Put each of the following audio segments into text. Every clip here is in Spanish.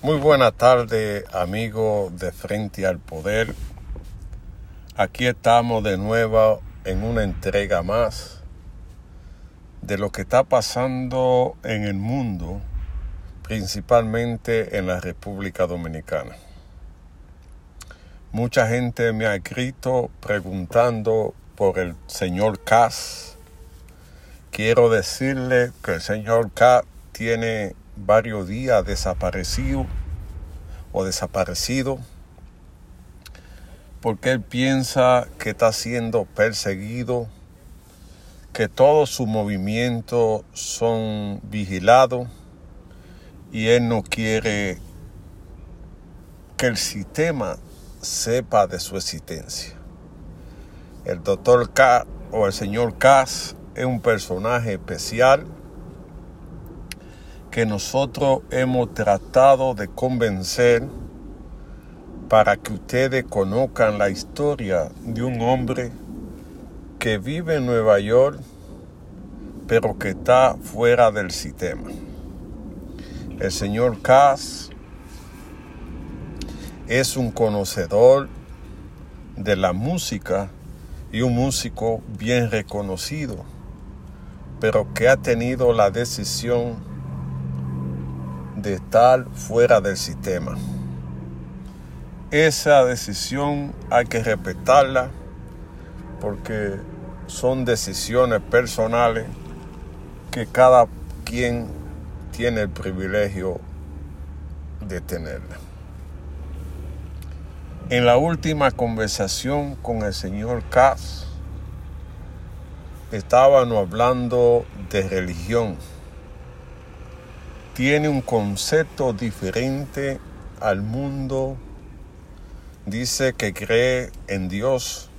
Muy buena tarde, amigo de Frente al Poder. Aquí estamos de nuevo en una entrega más de lo que está pasando en el mundo, principalmente en la República Dominicana. Mucha gente me ha escrito preguntando por el señor Cas. Quiero decirle que el señor Cas tiene varios días desaparecido o desaparecido porque él piensa que está siendo perseguido, que todos sus movimientos son vigilados y él no quiere que el sistema sepa de su existencia. El doctor K o el señor Cass es un personaje especial que nosotros hemos tratado de convencer para que ustedes conozcan la historia de un hombre que vive en Nueva York, pero que está fuera del sistema. El señor Cass es un conocedor de la música y un músico bien reconocido, pero que ha tenido la decisión de estar fuera del sistema. Esa decisión hay que respetarla porque son decisiones personales que cada quien tiene el privilegio de tenerla. En la última conversación con el señor Katz, estábamos hablando de religión tiene un concepto diferente al mundo. Dice que cree en Dios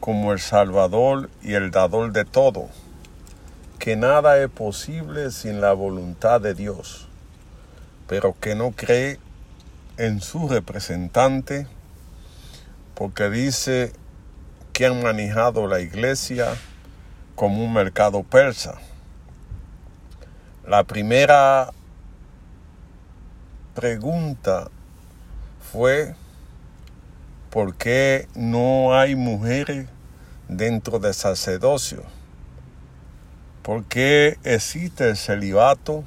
como el Salvador y el dador de todo, que nada es posible sin la voluntad de Dios, pero que no cree en su representante porque dice que han manejado la iglesia como un mercado persa la primera pregunta fue ¿por qué no hay mujeres dentro del sacerdocio? ¿Por qué existe el celibato?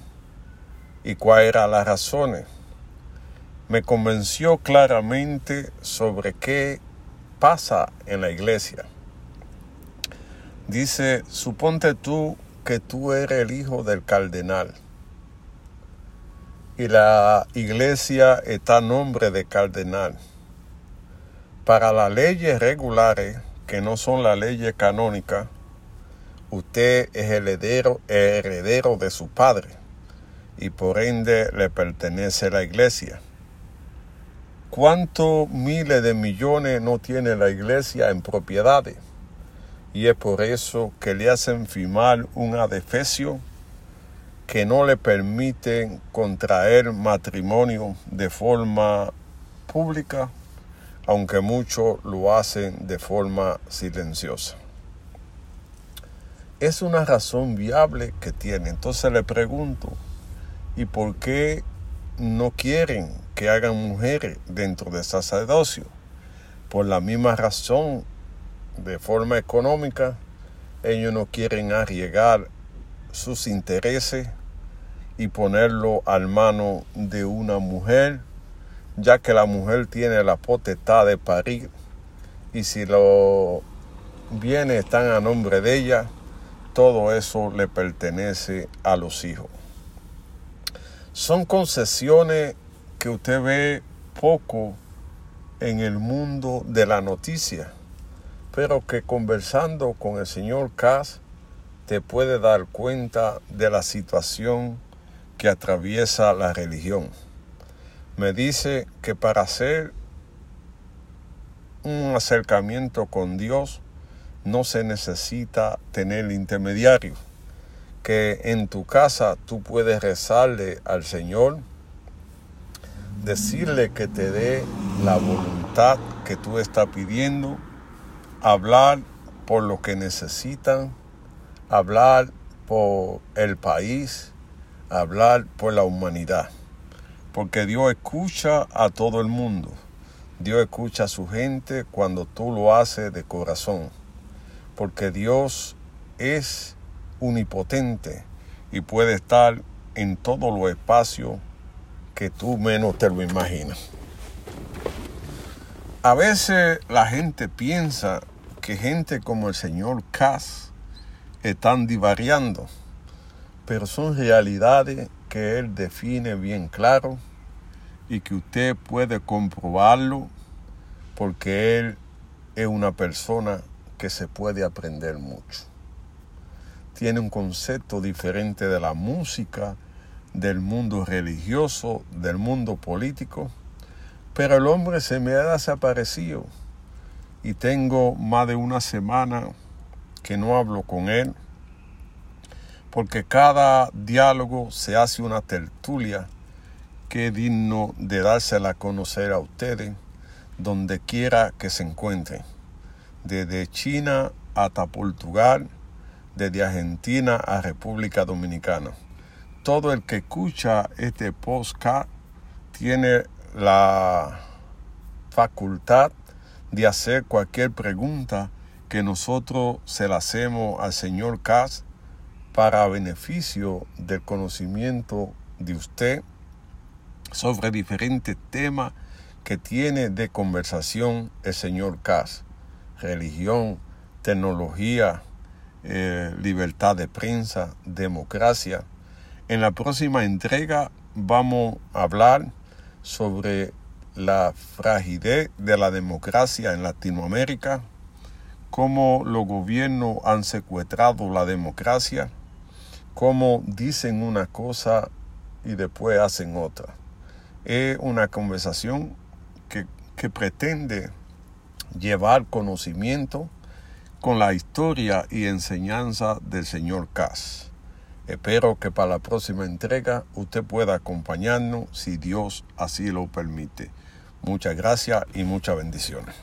¿Y cuáles eran las razones? Me convenció claramente sobre qué pasa en la iglesia. Dice, suponte tú que tú eres el hijo del cardenal. Y la iglesia está a nombre de cardenal. Para las leyes regulares, que no son las leyes canónicas, usted es heredero, heredero de su padre y por ende le pertenece la iglesia. ¿Cuántos miles de millones no tiene la iglesia en propiedades? Y es por eso que le hacen firmar un adefesio que no le permite contraer matrimonio de forma pública, aunque muchos lo hacen de forma silenciosa. Es una razón viable que tiene. Entonces le pregunto, ¿y por qué no quieren que hagan mujeres dentro del sacerdocio? Por la misma razón de forma económica, ellos no quieren arriesgar sus intereses y ponerlo al mano de una mujer, ya que la mujer tiene la potestad de parir y si los bienes están a nombre de ella, todo eso le pertenece a los hijos. Son concesiones que usted ve poco en el mundo de la noticia pero que conversando con el señor Cass te puede dar cuenta de la situación que atraviesa la religión. Me dice que para hacer un acercamiento con Dios no se necesita tener intermediario, que en tu casa tú puedes rezarle al Señor, decirle que te dé la voluntad que tú estás pidiendo, hablar por lo que necesitan, hablar por el país, hablar por la humanidad. Porque Dios escucha a todo el mundo. Dios escucha a su gente cuando tú lo haces de corazón. Porque Dios es unipotente y puede estar en todos los espacios que tú menos te lo imaginas. A veces la gente piensa que gente como el señor Cass están divariando, pero son realidades que él define bien claro y que usted puede comprobarlo porque él es una persona que se puede aprender mucho. Tiene un concepto diferente de la música, del mundo religioso, del mundo político, pero el hombre se me ha desaparecido y tengo más de una semana que no hablo con él, porque cada diálogo se hace una tertulia que es digno de dársela a conocer a ustedes donde quiera que se encuentren, desde China hasta Portugal, desde Argentina a República Dominicana. Todo el que escucha este podcast tiene la facultad de hacer cualquier pregunta que nosotros se la hacemos al señor Cas para beneficio del conocimiento de usted sobre diferentes temas que tiene de conversación el señor Cas. Religión, tecnología, eh, libertad de prensa, democracia. En la próxima entrega vamos a hablar sobre la fragilidad de la democracia en Latinoamérica, cómo los gobiernos han secuestrado la democracia, cómo dicen una cosa y después hacen otra. Es una conversación que, que pretende llevar conocimiento con la historia y enseñanza del señor Cass. Espero que para la próxima entrega usted pueda acompañarnos si Dios así lo permite. Muchas gracias y muchas bendiciones.